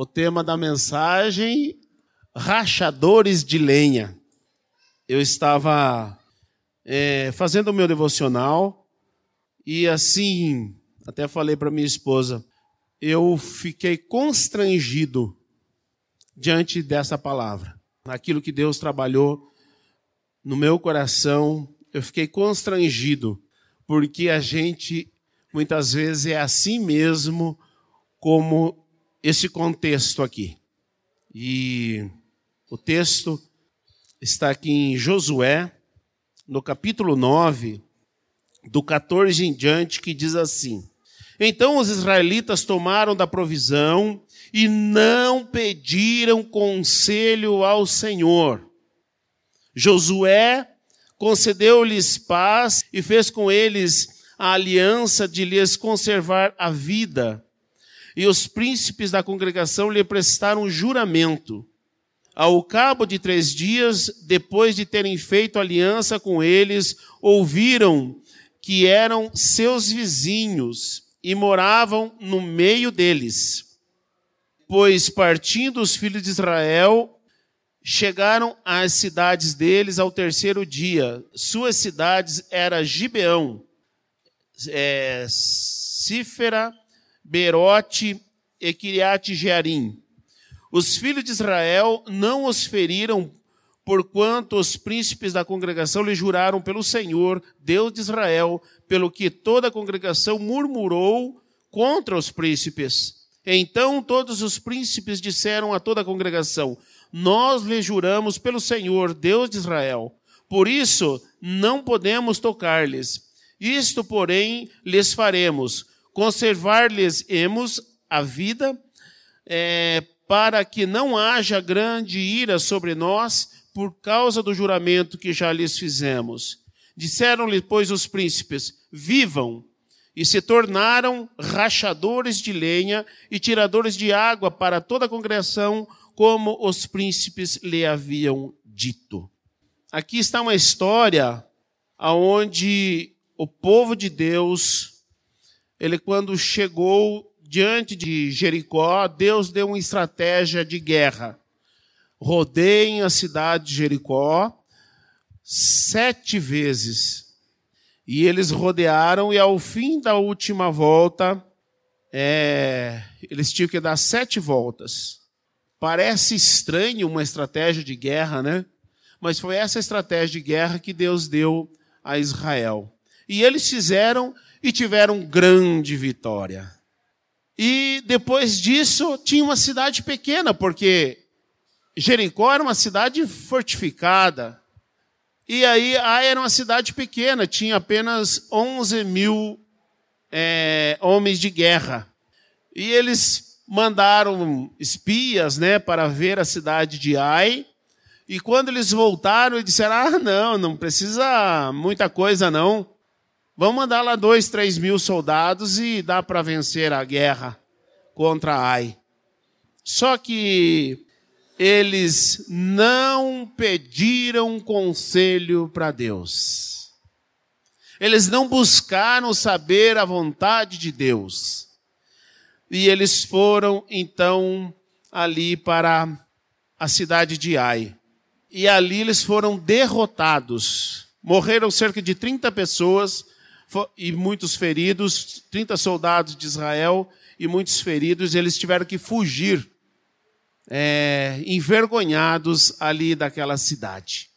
O tema da mensagem: rachadores de lenha. Eu estava é, fazendo o meu devocional e assim, até falei para minha esposa, eu fiquei constrangido diante dessa palavra. Aquilo que Deus trabalhou no meu coração, eu fiquei constrangido, porque a gente muitas vezes é assim mesmo como esse contexto aqui. E o texto está aqui em Josué, no capítulo 9, do 14 em diante, que diz assim: Então os israelitas tomaram da provisão e não pediram conselho ao Senhor. Josué concedeu-lhes paz e fez com eles a aliança de lhes conservar a vida e os príncipes da congregação lhe prestaram juramento. Ao cabo de três dias, depois de terem feito aliança com eles, ouviram que eram seus vizinhos e moravam no meio deles. Pois partindo os filhos de Israel, chegaram às cidades deles ao terceiro dia. Suas cidades eram Gibeão, é, Cífera, Berote e Kiriat Jearim. Os filhos de Israel não os feriram, porquanto os príncipes da congregação lhe juraram pelo Senhor, Deus de Israel, pelo que toda a congregação murmurou contra os príncipes. Então todos os príncipes disseram a toda a congregação: Nós lhe juramos pelo Senhor, Deus de Israel. Por isso não podemos tocar-lhes. Isto, porém, lhes faremos: conservar-lhes-emos a vida, é, para que não haja grande ira sobre nós por causa do juramento que já lhes fizemos. Disseram-lhe, pois, os príncipes: vivam, e se tornaram rachadores de lenha e tiradores de água para toda a congregação, como os príncipes lhe haviam dito. Aqui está uma história aonde o povo de Deus ele quando chegou diante de Jericó, Deus deu uma estratégia de guerra. Rodeiem a cidade de Jericó sete vezes. E eles rodearam, e ao fim da última volta, é, eles tinham que dar sete voltas. Parece estranho uma estratégia de guerra, né? Mas foi essa estratégia de guerra que Deus deu a Israel. E eles fizeram e tiveram grande vitória. E depois disso, tinha uma cidade pequena, porque Jericó era uma cidade fortificada. E aí, Ai era uma cidade pequena, tinha apenas 11 mil é, homens de guerra. E eles mandaram espias né, para ver a cidade de Ai. E quando eles voltaram, disseram: Ah, não, não precisa muita coisa, não. Vamos mandar lá dois, três mil soldados e dá para vencer a guerra contra Ai. Só que eles não pediram conselho para Deus. Eles não buscaram saber a vontade de Deus. E eles foram então ali para a cidade de Ai. E ali eles foram derrotados. Morreram cerca de 30 pessoas e muitos feridos, 30 soldados de Israel e muitos feridos, eles tiveram que fugir, é, envergonhados ali daquela cidade.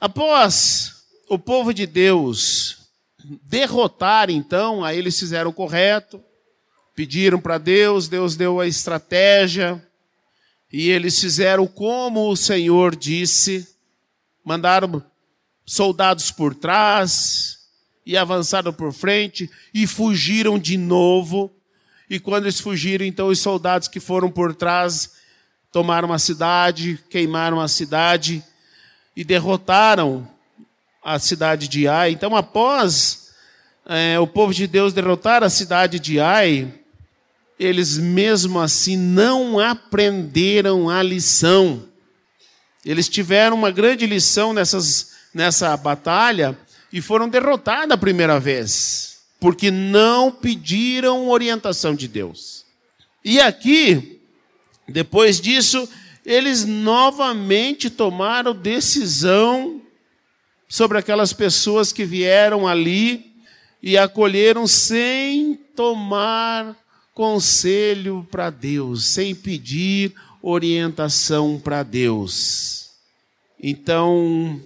Após o povo de Deus derrotar, então, aí eles fizeram o correto, pediram para Deus, Deus deu a estratégia, e eles fizeram como o Senhor disse, mandaram soldados por trás, e avançaram por frente e fugiram de novo. E quando eles fugiram, então os soldados que foram por trás tomaram a cidade, queimaram a cidade e derrotaram a cidade de Ai. Então, após é, o povo de Deus derrotar a cidade de Ai, eles mesmo assim não aprenderam a lição. Eles tiveram uma grande lição nessas, nessa batalha, e foram derrotados a primeira vez, porque não pediram orientação de Deus. E aqui Depois disso, eles novamente tomaram decisão sobre aquelas pessoas que vieram ali e acolheram sem tomar conselho para Deus, sem pedir orientação para Deus. Então,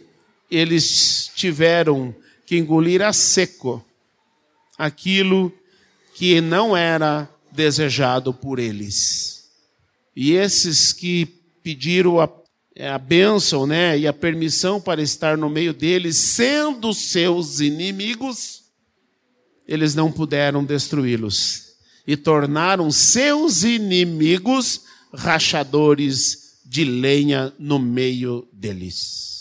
eles tiveram que engolir a seco aquilo que não era desejado por eles. E esses que pediram a, a bênção né, e a permissão para estar no meio deles, sendo seus inimigos, eles não puderam destruí-los. E tornaram seus inimigos rachadores de lenha no meio deles.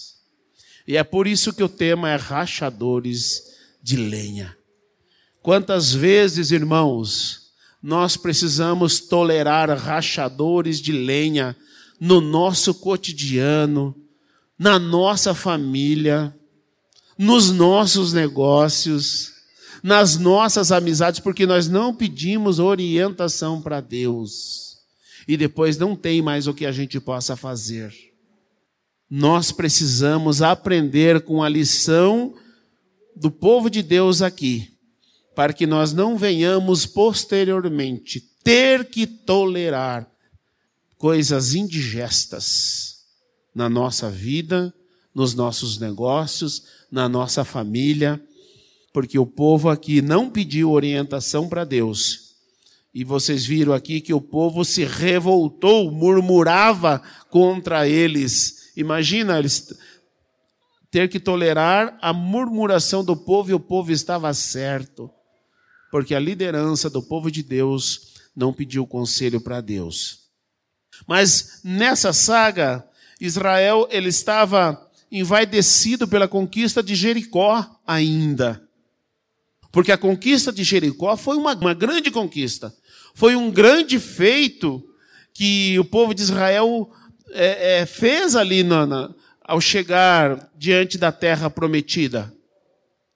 E é por isso que o tema é rachadores de lenha. Quantas vezes, irmãos, nós precisamos tolerar rachadores de lenha no nosso cotidiano, na nossa família, nos nossos negócios, nas nossas amizades, porque nós não pedimos orientação para Deus. E depois não tem mais o que a gente possa fazer. Nós precisamos aprender com a lição do povo de Deus aqui para que nós não venhamos posteriormente ter que tolerar coisas indigestas na nossa vida, nos nossos negócios, na nossa família, porque o povo aqui não pediu orientação para Deus. E vocês viram aqui que o povo se revoltou, murmurava contra eles. Imagina eles ter que tolerar a murmuração do povo e o povo estava certo porque a liderança do povo de Deus não pediu conselho para Deus. Mas nessa saga, Israel ele estava envaidecido pela conquista de Jericó ainda. Porque a conquista de Jericó foi uma, uma grande conquista. Foi um grande feito que o povo de Israel é, é, fez ali na, na, ao chegar diante da terra prometida.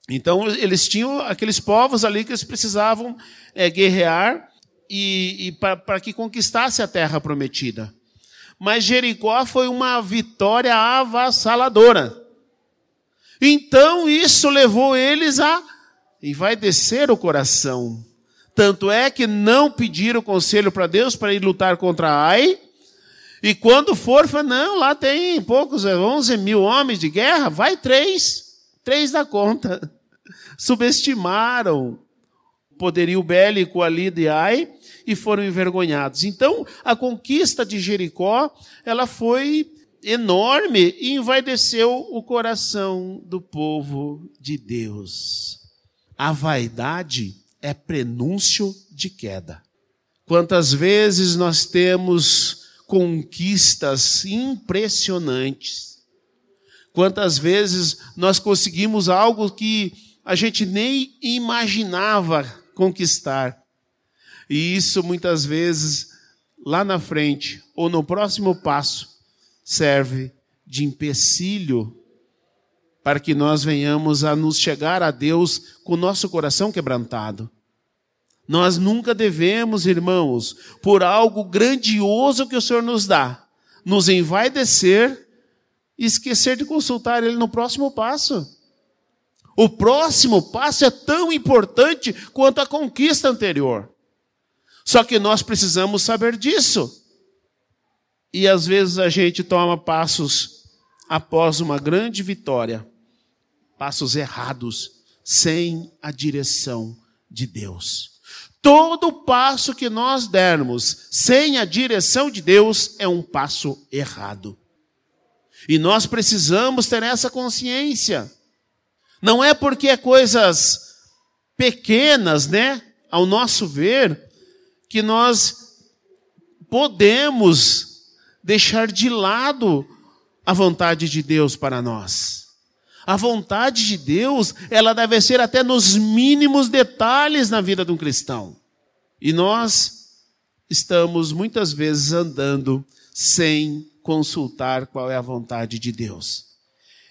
Então, eles tinham aqueles povos ali que eles precisavam é, guerrear e, e para que conquistasse a terra prometida. Mas Jericó foi uma vitória avassaladora. Então, isso levou eles a. Descer o coração. Tanto é que não pediram conselho para Deus para ir lutar contra Ai. E quando for, foi, não, lá tem poucos, 11 mil homens de guerra, vai três. Três da conta subestimaram o poderio bélico ali de Ai e foram envergonhados. Então, a conquista de Jericó, ela foi enorme e envaideceu o coração do povo de Deus. A vaidade é prenúncio de queda. Quantas vezes nós temos conquistas impressionantes. Quantas vezes nós conseguimos algo que a gente nem imaginava conquistar. E isso muitas vezes, lá na frente, ou no próximo passo, serve de empecilho para que nós venhamos a nos chegar a Deus com o nosso coração quebrantado. Nós nunca devemos, irmãos, por algo grandioso que o Senhor nos dá, nos envaidecer e esquecer de consultar Ele no próximo passo. O próximo passo é tão importante quanto a conquista anterior. Só que nós precisamos saber disso. E às vezes a gente toma passos após uma grande vitória, passos errados, sem a direção de Deus. Todo passo que nós dermos sem a direção de Deus é um passo errado. E nós precisamos ter essa consciência. Não é porque é coisas pequenas, né, ao nosso ver, que nós podemos deixar de lado a vontade de Deus para nós. A vontade de Deus, ela deve ser até nos mínimos detalhes na vida de um cristão. E nós estamos muitas vezes andando sem consultar qual é a vontade de Deus.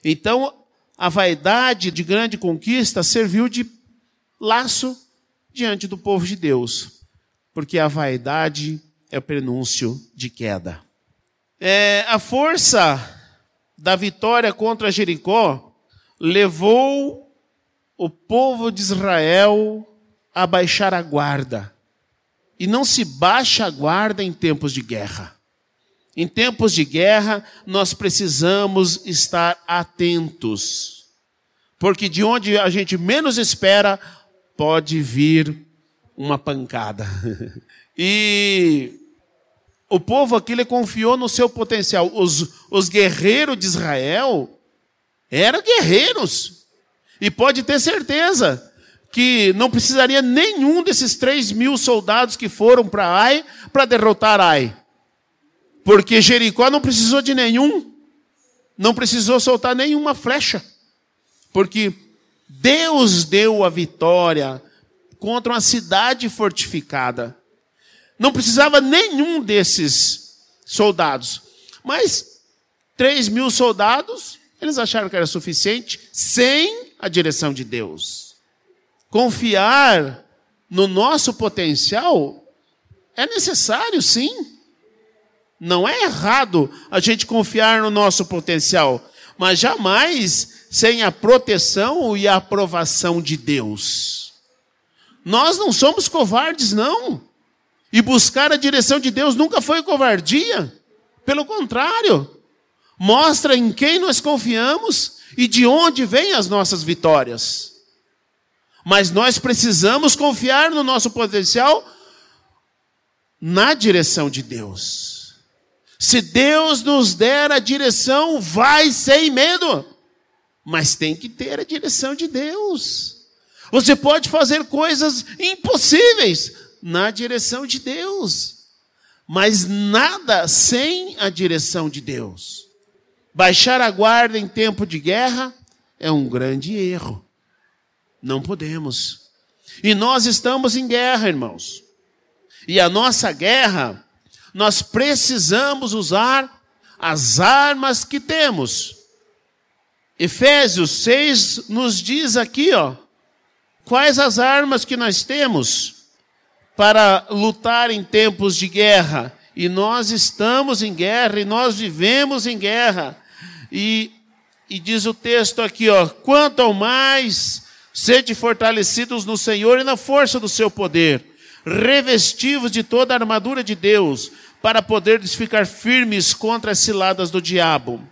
Então, a vaidade de grande conquista serviu de laço diante do povo de Deus, porque a vaidade é o prenúncio de queda. É, a força da vitória contra Jericó levou o povo de Israel a baixar a guarda. E não se baixa a guarda em tempos de guerra. Em tempos de guerra, nós precisamos estar atentos. Porque de onde a gente menos espera, pode vir uma pancada. e o povo aqui ele confiou no seu potencial. Os, os guerreiros de Israel eram guerreiros. E pode ter certeza que não precisaria nenhum desses três mil soldados que foram para Ai para derrotar Ai. Porque Jericó não precisou de nenhum, não precisou soltar nenhuma flecha. Porque Deus deu a vitória contra uma cidade fortificada. Não precisava nenhum desses soldados. Mas três mil soldados, eles acharam que era suficiente sem a direção de Deus. Confiar no nosso potencial é necessário, sim. Não é errado a gente confiar no nosso potencial, mas jamais sem a proteção e a aprovação de Deus. Nós não somos covardes, não. E buscar a direção de Deus nunca foi covardia. Pelo contrário, mostra em quem nós confiamos e de onde vêm as nossas vitórias. Mas nós precisamos confiar no nosso potencial na direção de Deus. Se Deus nos der a direção, vai sem medo. Mas tem que ter a direção de Deus. Você pode fazer coisas impossíveis na direção de Deus. Mas nada sem a direção de Deus. Baixar a guarda em tempo de guerra é um grande erro. Não podemos. E nós estamos em guerra, irmãos. E a nossa guerra, nós precisamos usar as armas que temos. Efésios 6 nos diz aqui, ó, quais as armas que nós temos para lutar em tempos de guerra. E nós estamos em guerra e nós vivemos em guerra. E, e diz o texto aqui, ó, quanto ao mais Sede fortalecidos no Senhor e na força do seu poder, revestivos de toda a armadura de Deus, para poderes ficar firmes contra as ciladas do diabo.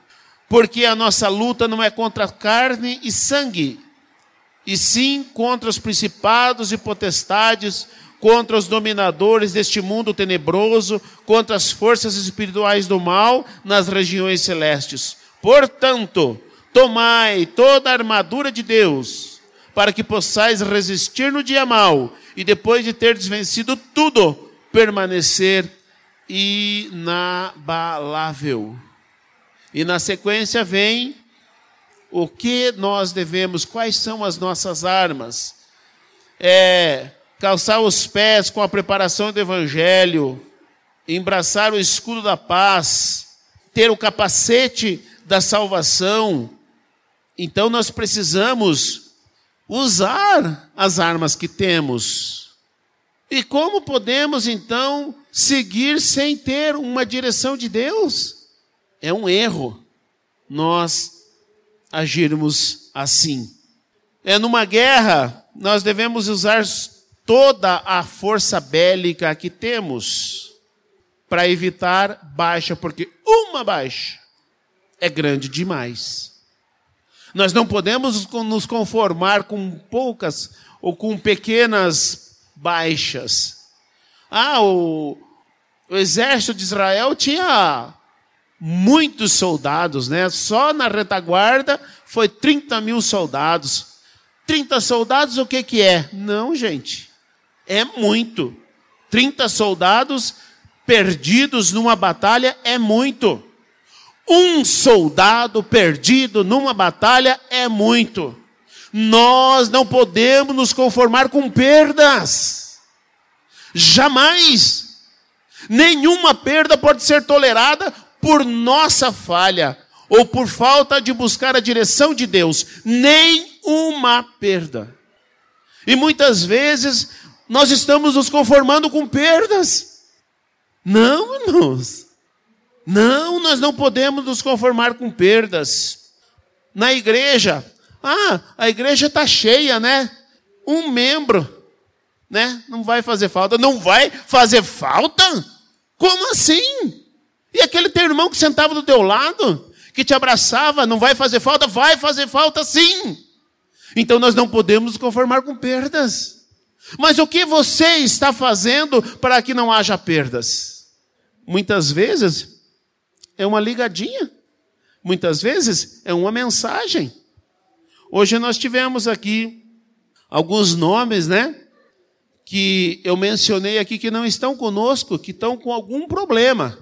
Porque a nossa luta não é contra carne e sangue, e sim contra os principados e potestades, contra os dominadores deste mundo tenebroso, contra as forças espirituais do mal nas regiões celestes. Portanto, tomai toda a armadura de Deus para que possais resistir no dia mau e depois de ter desvencido tudo, permanecer inabalável. E na sequência vem o que nós devemos, quais são as nossas armas. É calçar os pés com a preparação do evangelho, embraçar o escudo da paz, ter o capacete da salvação. Então nós precisamos usar as armas que temos. E como podemos então seguir sem ter uma direção de Deus? É um erro nós agirmos assim. É numa guerra, nós devemos usar toda a força bélica que temos para evitar baixa, porque uma baixa é grande demais. Nós não podemos nos conformar com poucas ou com pequenas baixas. Ah, o, o exército de Israel tinha muitos soldados, né? Só na retaguarda foi 30 mil soldados. 30 soldados, o que, que é? Não, gente. É muito. 30 soldados perdidos numa batalha é muito. Um soldado perdido numa batalha é muito. Nós não podemos nos conformar com perdas. Jamais. Nenhuma perda pode ser tolerada por nossa falha ou por falta de buscar a direção de Deus. Nem uma perda. E muitas vezes nós estamos nos conformando com perdas. Não, irmãos. Não, nós não podemos nos conformar com perdas. Na igreja, ah, a igreja está cheia, né? Um membro, né? Não vai fazer falta. Não vai fazer falta? Como assim? E aquele teu irmão que sentava do teu lado, que te abraçava, não vai fazer falta? Vai fazer falta sim. Então nós não podemos nos conformar com perdas. Mas o que você está fazendo para que não haja perdas? Muitas vezes é uma ligadinha. Muitas vezes é uma mensagem. Hoje nós tivemos aqui alguns nomes, né? Que eu mencionei aqui que não estão conosco, que estão com algum problema.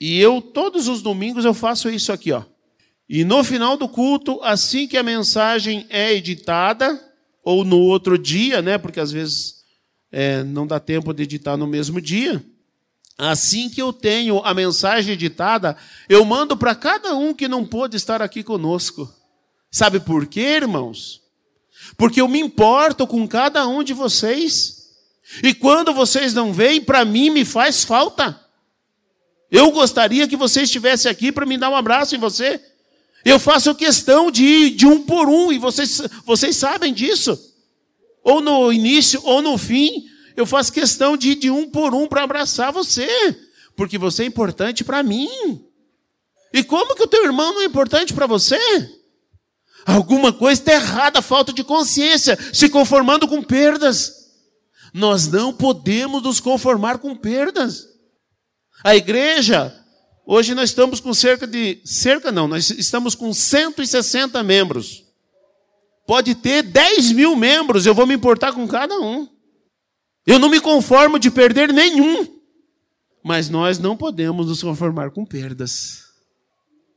E eu, todos os domingos, eu faço isso aqui, ó. E no final do culto, assim que a mensagem é editada, ou no outro dia, né? Porque às vezes é, não dá tempo de editar no mesmo dia. Assim que eu tenho a mensagem editada, eu mando para cada um que não pôde estar aqui conosco. Sabe por quê, irmãos? Porque eu me importo com cada um de vocês. E quando vocês não vêm, para mim me faz falta. Eu gostaria que você estivesse aqui para me dar um abraço em você. Eu faço questão de ir de um por um, e vocês, vocês sabem disso. Ou no início, ou no fim, eu faço questão de ir de um por um para abraçar você, porque você é importante para mim. E como que o teu irmão não é importante para você? Alguma coisa está errada, falta de consciência, se conformando com perdas. Nós não podemos nos conformar com perdas. A igreja, hoje nós estamos com cerca de, cerca não, nós estamos com 160 membros. Pode ter 10 mil membros, eu vou me importar com cada um. Eu não me conformo de perder nenhum. Mas nós não podemos nos conformar com perdas.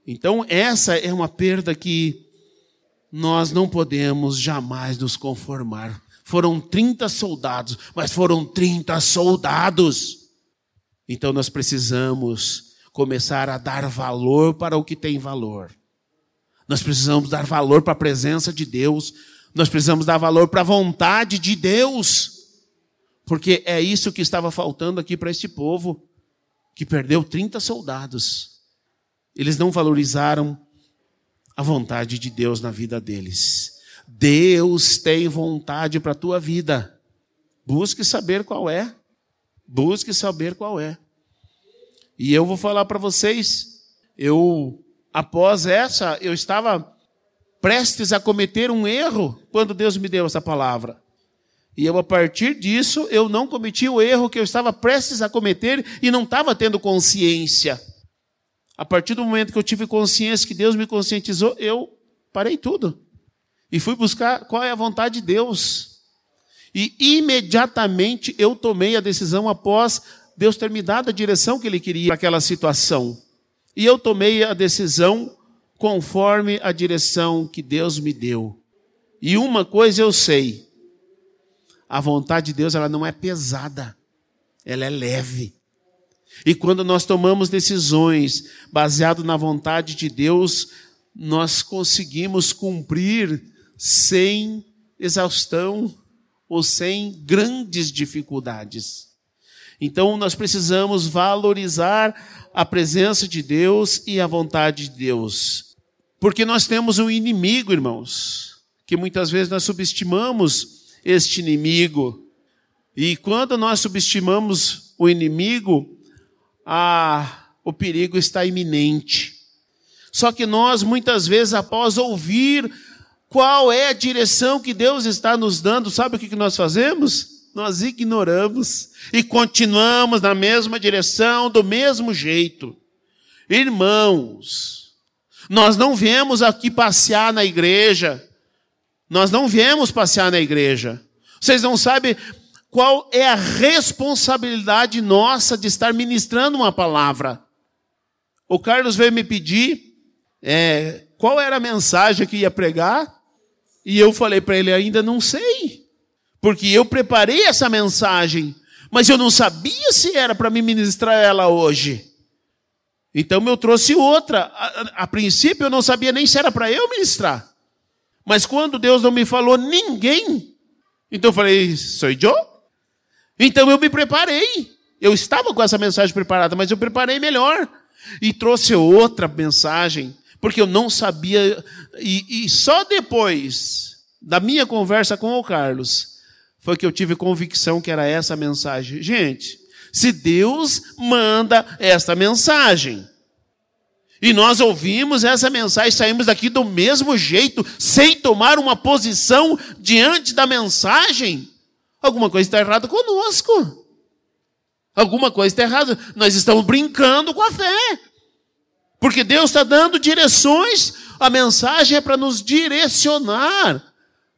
Então, essa é uma perda que nós não podemos jamais nos conformar. Foram 30 soldados, mas foram 30 soldados. Então nós precisamos começar a dar valor para o que tem valor. Nós precisamos dar valor para a presença de Deus. Nós precisamos dar valor para a vontade de Deus. Porque é isso que estava faltando aqui para este povo, que perdeu 30 soldados. Eles não valorizaram a vontade de Deus na vida deles. Deus tem vontade para a tua vida. Busque saber qual é. Busque saber qual é. E eu vou falar para vocês, eu após essa, eu estava prestes a cometer um erro quando Deus me deu essa palavra. E eu, a partir disso, eu não cometi o erro que eu estava prestes a cometer e não estava tendo consciência. A partir do momento que eu tive consciência que Deus me conscientizou, eu parei tudo. E fui buscar qual é a vontade de Deus. E imediatamente eu tomei a decisão após Deus ter me dado a direção que Ele queria para aquela situação. E eu tomei a decisão conforme a direção que Deus me deu. E uma coisa eu sei: a vontade de Deus ela não é pesada, ela é leve. E quando nós tomamos decisões baseado na vontade de Deus, nós conseguimos cumprir sem exaustão ou sem grandes dificuldades. Então nós precisamos valorizar a presença de Deus e a vontade de Deus. Porque nós temos um inimigo, irmãos, que muitas vezes nós subestimamos este inimigo. E quando nós subestimamos o inimigo, ah, o perigo está iminente. Só que nós, muitas vezes, após ouvir qual é a direção que Deus está nos dando, sabe o que nós fazemos? Nós ignoramos e continuamos na mesma direção, do mesmo jeito. Irmãos, nós não viemos aqui passear na igreja. Nós não viemos passear na igreja. Vocês não sabem qual é a responsabilidade nossa de estar ministrando uma palavra. O Carlos veio me pedir é, qual era a mensagem que ia pregar, e eu falei para ele: ainda não sei, porque eu preparei essa mensagem, mas eu não sabia se era para me ministrar ela hoje. Então eu trouxe outra. A, a, a princípio eu não sabia nem se era para eu ministrar. Mas quando Deus não me falou ninguém, então eu falei: sou eu? Então eu me preparei. Eu estava com essa mensagem preparada, mas eu preparei melhor. E trouxe outra mensagem, porque eu não sabia. E, e só depois da minha conversa com o Carlos foi que eu tive convicção que era essa mensagem. Gente, se Deus manda esta mensagem, e nós ouvimos essa mensagem, saímos daqui do mesmo jeito, sem tomar uma posição diante da mensagem. Alguma coisa está errada conosco. Alguma coisa está errada. Nós estamos brincando com a fé. Porque Deus está dando direções, a mensagem é para nos direcionar.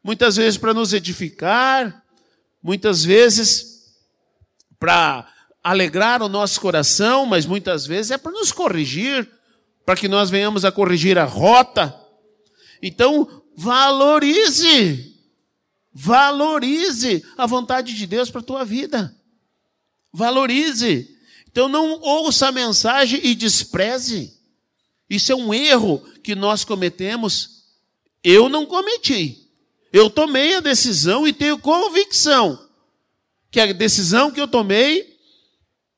Muitas vezes para nos edificar, muitas vezes para alegrar o nosso coração, mas muitas vezes é para nos corrigir para que nós venhamos a corrigir a rota. Então, valorize, valorize a vontade de Deus para a tua vida. Valorize. Então, não ouça a mensagem e despreze. Isso é um erro que nós cometemos. Eu não cometi. Eu tomei a decisão e tenho convicção que a decisão que eu tomei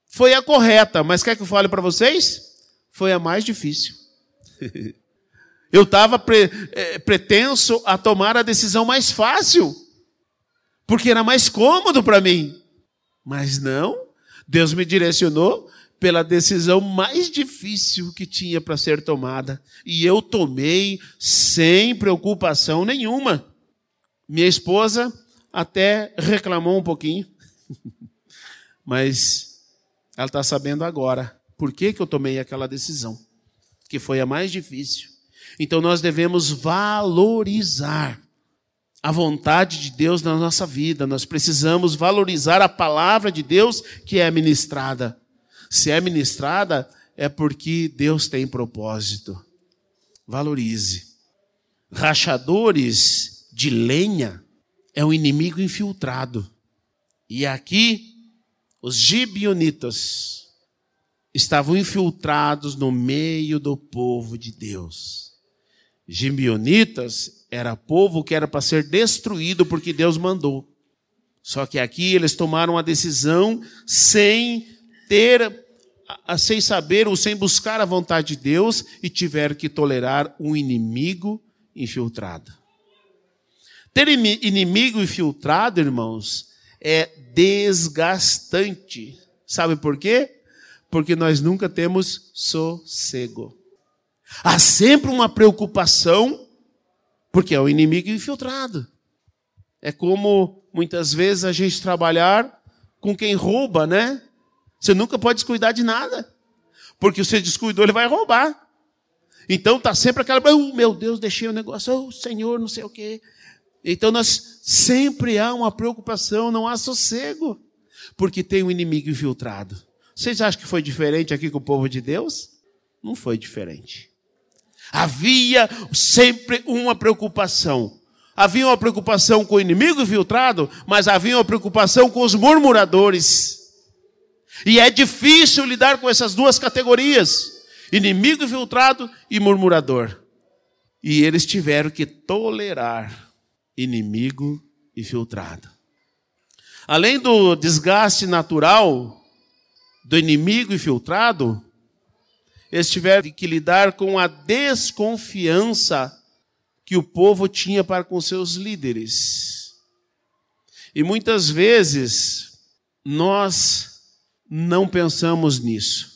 foi a correta. Mas quer que eu fale para vocês? Foi a mais difícil. Eu estava pre, é, pretenso a tomar a decisão mais fácil, porque era mais cômodo para mim. Mas não, Deus me direcionou pela decisão mais difícil que tinha para ser tomada. E eu tomei sem preocupação nenhuma. Minha esposa até reclamou um pouquinho, mas ela está sabendo agora por que, que eu tomei aquela decisão, que foi a mais difícil. Então nós devemos valorizar a vontade de Deus na nossa vida. Nós precisamos valorizar a palavra de Deus que é ministrada. Se é ministrada, é porque Deus tem propósito. Valorize. Rachadores de lenha é um inimigo infiltrado. E aqui, os gibionitas estavam infiltrados no meio do povo de Deus. Gibeonitas era povo que era para ser destruído porque Deus mandou. Só que aqui eles tomaram a decisão sem ter, sem saber ou sem buscar a vontade de Deus e tiveram que tolerar um inimigo infiltrado. Ter inimigo infiltrado, irmãos, é desgastante. Sabe por quê? Porque nós nunca temos sossego. Há sempre uma preocupação, porque é o inimigo infiltrado. É como muitas vezes a gente trabalhar com quem rouba, né? Você nunca pode descuidar de nada, porque você descuidou, ele vai roubar. Então tá sempre aquela, oh, meu Deus, deixei o negócio, oh, Senhor, não sei o quê. Então nós sempre há uma preocupação, não há sossego, porque tem um inimigo infiltrado. Vocês acham que foi diferente aqui com o povo de Deus? Não foi diferente. Havia sempre uma preocupação. Havia uma preocupação com o inimigo infiltrado, mas havia uma preocupação com os murmuradores. E é difícil lidar com essas duas categorias: inimigo infiltrado e murmurador. E eles tiveram que tolerar inimigo infiltrado. Além do desgaste natural do inimigo infiltrado, eles tiveram que lidar com a desconfiança que o povo tinha para com seus líderes. E muitas vezes nós não pensamos nisso.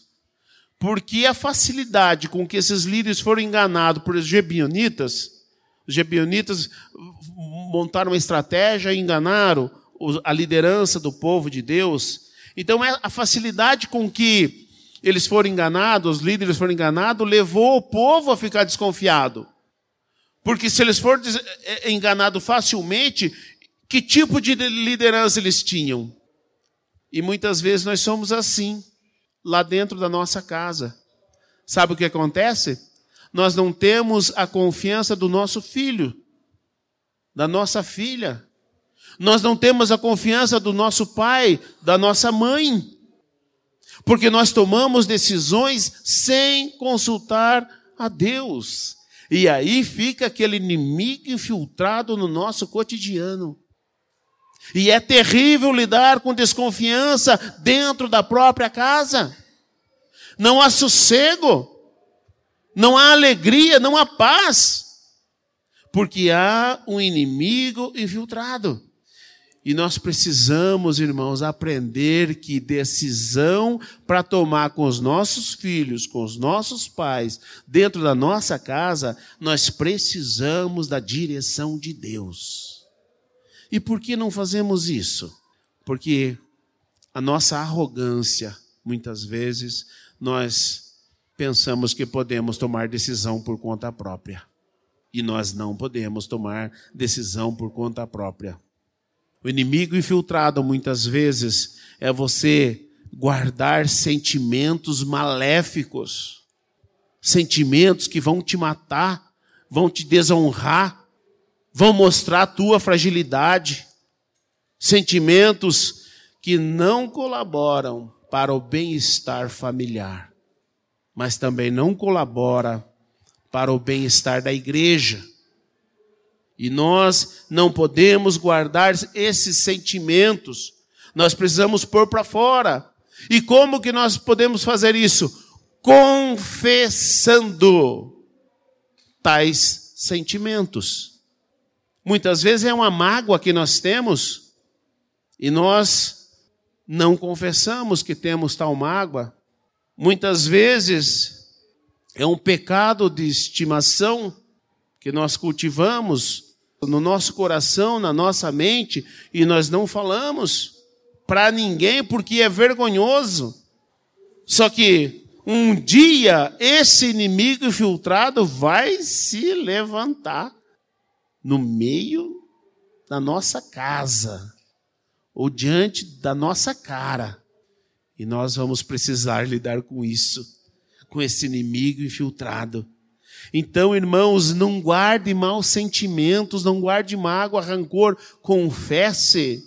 Porque a facilidade com que esses líderes foram enganados por Gebionitas, os Gebionitas montaram uma estratégia e enganaram a liderança do povo de Deus, então, é a facilidade com que eles foram enganados, os líderes foram enganados, levou o povo a ficar desconfiado. Porque se eles forem é, é, enganados facilmente, que tipo de liderança eles tinham? E muitas vezes nós somos assim, lá dentro da nossa casa. Sabe o que acontece? Nós não temos a confiança do nosso filho, da nossa filha. Nós não temos a confiança do nosso pai, da nossa mãe. Porque nós tomamos decisões sem consultar a Deus. E aí fica aquele inimigo infiltrado no nosso cotidiano. E é terrível lidar com desconfiança dentro da própria casa. Não há sossego, não há alegria, não há paz, porque há um inimigo infiltrado. E nós precisamos, irmãos, aprender que decisão para tomar com os nossos filhos, com os nossos pais, dentro da nossa casa, nós precisamos da direção de Deus. E por que não fazemos isso? Porque a nossa arrogância, muitas vezes, nós pensamos que podemos tomar decisão por conta própria. E nós não podemos tomar decisão por conta própria. O inimigo infiltrado muitas vezes é você guardar sentimentos maléficos, sentimentos que vão te matar, vão te desonrar, vão mostrar a tua fragilidade, sentimentos que não colaboram para o bem-estar familiar, mas também não colabora para o bem-estar da igreja. E nós não podemos guardar esses sentimentos. Nós precisamos pôr para fora. E como que nós podemos fazer isso? Confessando tais sentimentos. Muitas vezes é uma mágoa que nós temos e nós não confessamos que temos tal mágoa. Muitas vezes é um pecado de estimação que nós cultivamos no nosso coração, na nossa mente, e nós não falamos para ninguém porque é vergonhoso. Só que um dia esse inimigo infiltrado vai se levantar no meio da nossa casa ou diante da nossa cara. E nós vamos precisar lidar com isso, com esse inimigo infiltrado. Então, irmãos, não guarde maus sentimentos, não guarde mágoa, rancor, confesse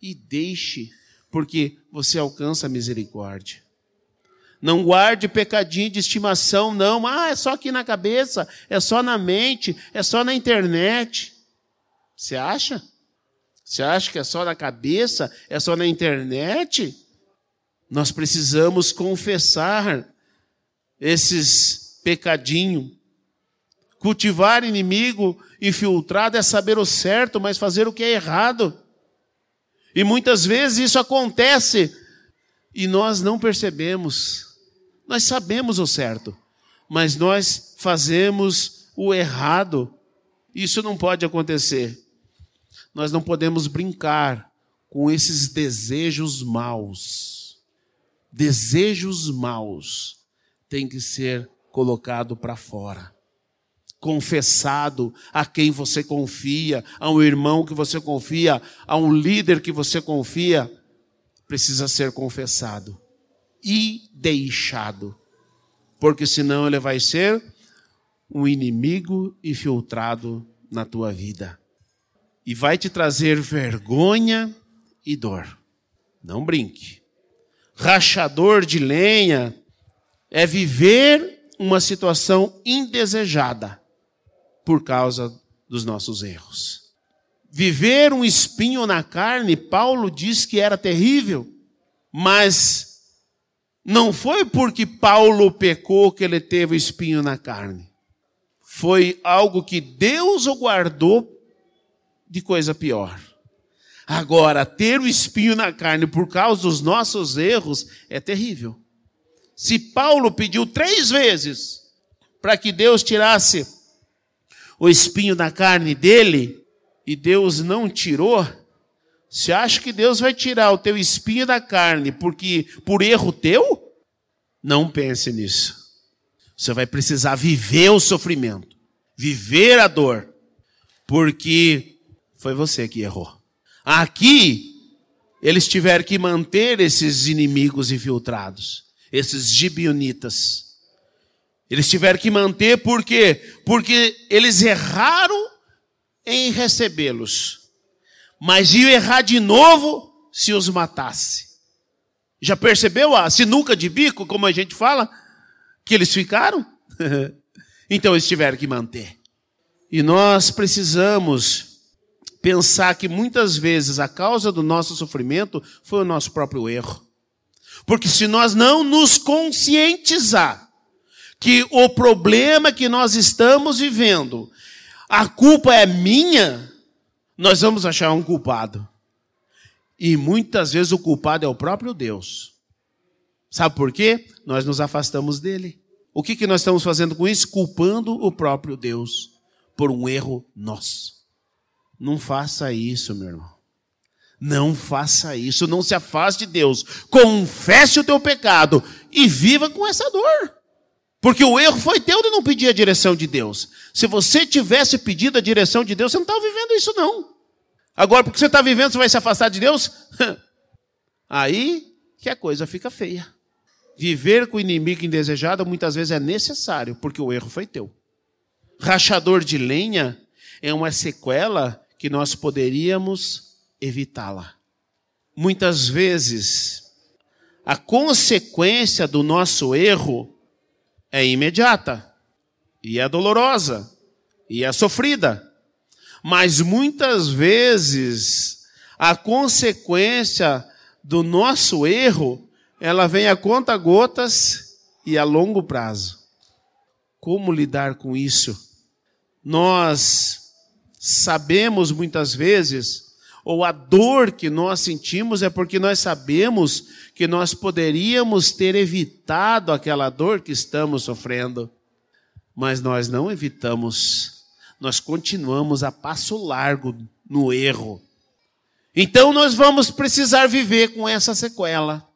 e deixe, porque você alcança a misericórdia. Não guarde pecadinho de estimação, não. Ah, é só aqui na cabeça, é só na mente, é só na internet. Você acha? Você acha que é só na cabeça, é só na internet? Nós precisamos confessar esses pecadinhos Cultivar inimigo infiltrado é saber o certo, mas fazer o que é errado. E muitas vezes isso acontece e nós não percebemos. Nós sabemos o certo, mas nós fazemos o errado. Isso não pode acontecer. Nós não podemos brincar com esses desejos maus. Desejos maus têm que ser colocado para fora confessado a quem você confia, a um irmão que você confia, a um líder que você confia, precisa ser confessado e deixado, porque senão ele vai ser um inimigo infiltrado na tua vida e vai te trazer vergonha e dor. Não brinque. Rachador de lenha é viver uma situação indesejada por causa dos nossos erros. Viver um espinho na carne, Paulo diz que era terrível, mas não foi porque Paulo pecou que ele teve o espinho na carne. Foi algo que Deus o guardou de coisa pior. Agora, ter o espinho na carne por causa dos nossos erros é terrível. Se Paulo pediu três vezes para que Deus tirasse o espinho da carne dele e Deus não tirou, você acha que Deus vai tirar o teu espinho da carne porque por erro teu? Não pense nisso. Você vai precisar viver o sofrimento, viver a dor, porque foi você que errou. Aqui eles tiveram que manter esses inimigos infiltrados, esses gibionitas. Eles tiveram que manter por quê? Porque eles erraram em recebê-los. Mas iam errar de novo se os matasse. Já percebeu a sinuca de bico, como a gente fala? Que eles ficaram? então eles tiveram que manter. E nós precisamos pensar que muitas vezes a causa do nosso sofrimento foi o nosso próprio erro. Porque se nós não nos conscientizar que o problema que nós estamos vivendo, a culpa é minha, nós vamos achar um culpado. E muitas vezes o culpado é o próprio Deus. Sabe por quê? Nós nos afastamos dele. O que, que nós estamos fazendo com isso? Culpando o próprio Deus por um erro nosso. Não faça isso, meu irmão. Não faça isso, não se afaste de Deus. Confesse o teu pecado e viva com essa dor. Porque o erro foi teu de não pedir a direção de Deus. Se você tivesse pedido a direção de Deus, você não estava vivendo isso, não. Agora, porque você está vivendo, você vai se afastar de Deus? Aí que a coisa fica feia. Viver com o inimigo indesejado muitas vezes é necessário, porque o erro foi teu. Rachador de lenha é uma sequela que nós poderíamos evitá-la. Muitas vezes, a consequência do nosso erro é imediata, e é dolorosa, e é sofrida. Mas muitas vezes, a consequência do nosso erro, ela vem a conta gotas e a longo prazo. Como lidar com isso? Nós sabemos muitas vezes, ou a dor que nós sentimos é porque nós sabemos que nós poderíamos ter evitado aquela dor que estamos sofrendo, mas nós não evitamos, nós continuamos a passo largo no erro. Então nós vamos precisar viver com essa sequela.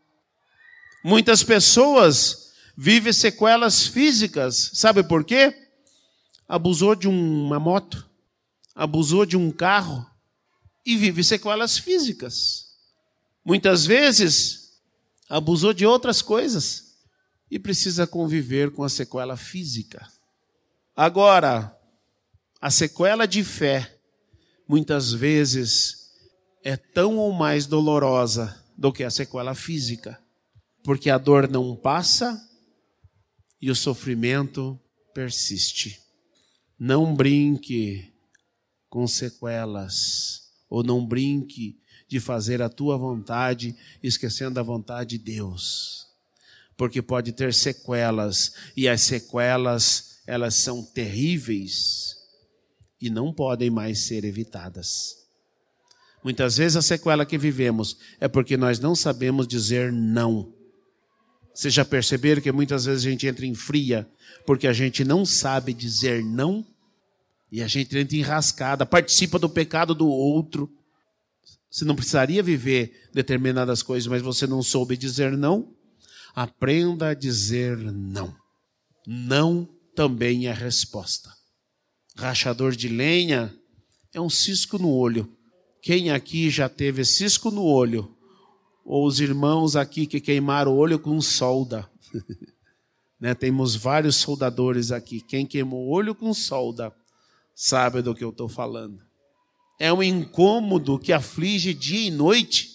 Muitas pessoas vivem sequelas físicas, sabe por quê? Abusou de uma moto, abusou de um carro e vive sequelas físicas. Muitas vezes abusou de outras coisas e precisa conviver com a sequela física. Agora, a sequela de fé muitas vezes é tão ou mais dolorosa do que a sequela física porque a dor não passa e o sofrimento persiste. Não brinque com sequelas, ou não brinque de fazer a tua vontade, esquecendo a vontade de Deus. Porque pode ter sequelas, e as sequelas, elas são terríveis e não podem mais ser evitadas. Muitas vezes a sequela que vivemos é porque nós não sabemos dizer não vocês já perceberam que muitas vezes a gente entra em fria porque a gente não sabe dizer não e a gente entra enrascada, participa do pecado do outro. Você não precisaria viver determinadas coisas, mas você não soube dizer não. Aprenda a dizer não. Não também é resposta. Rachador de lenha é um cisco no olho. Quem aqui já teve cisco no olho ou os irmãos aqui que queimaram o olho com solda. né? Temos vários soldadores aqui. Quem queimou o olho com solda sabe do que eu estou falando. É um incômodo que aflige dia e noite.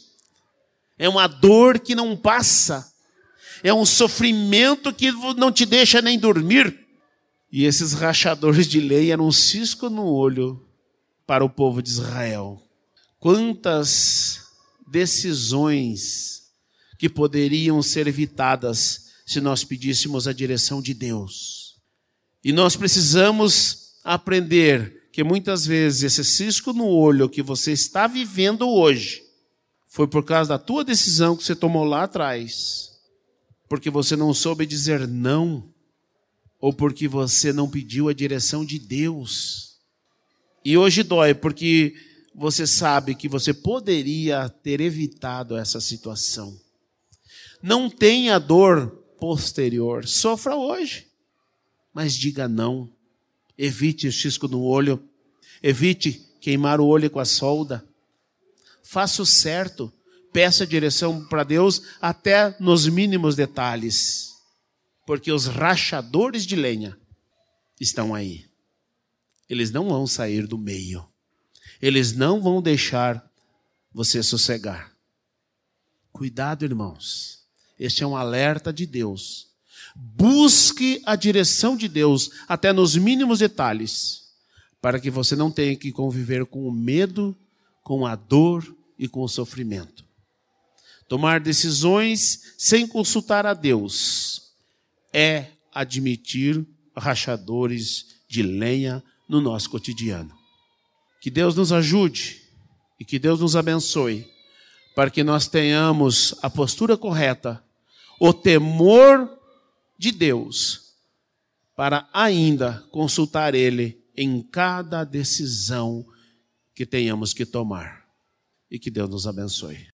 É uma dor que não passa. É um sofrimento que não te deixa nem dormir. E esses rachadores de lei eram um cisco no olho para o povo de Israel. Quantas decisões que poderiam ser evitadas se nós pedíssemos a direção de Deus. E nós precisamos aprender que muitas vezes esse cisco no olho que você está vivendo hoje foi por causa da tua decisão que você tomou lá atrás, porque você não soube dizer não, ou porque você não pediu a direção de Deus. E hoje dói, porque você sabe que você poderia ter evitado essa situação. Não tenha dor posterior, sofra hoje, mas diga não. Evite o cisco no olho, evite queimar o olho com a solda. Faça o certo, peça direção para Deus até nos mínimos detalhes, porque os rachadores de lenha estão aí. Eles não vão sair do meio eles não vão deixar você sossegar. Cuidado, irmãos. Este é um alerta de Deus. Busque a direção de Deus até nos mínimos detalhes, para que você não tenha que conviver com o medo, com a dor e com o sofrimento. Tomar decisões sem consultar a Deus é admitir rachadores de lenha no nosso cotidiano. Que Deus nos ajude e que Deus nos abençoe para que nós tenhamos a postura correta, o temor de Deus, para ainda consultar Ele em cada decisão que tenhamos que tomar. E que Deus nos abençoe.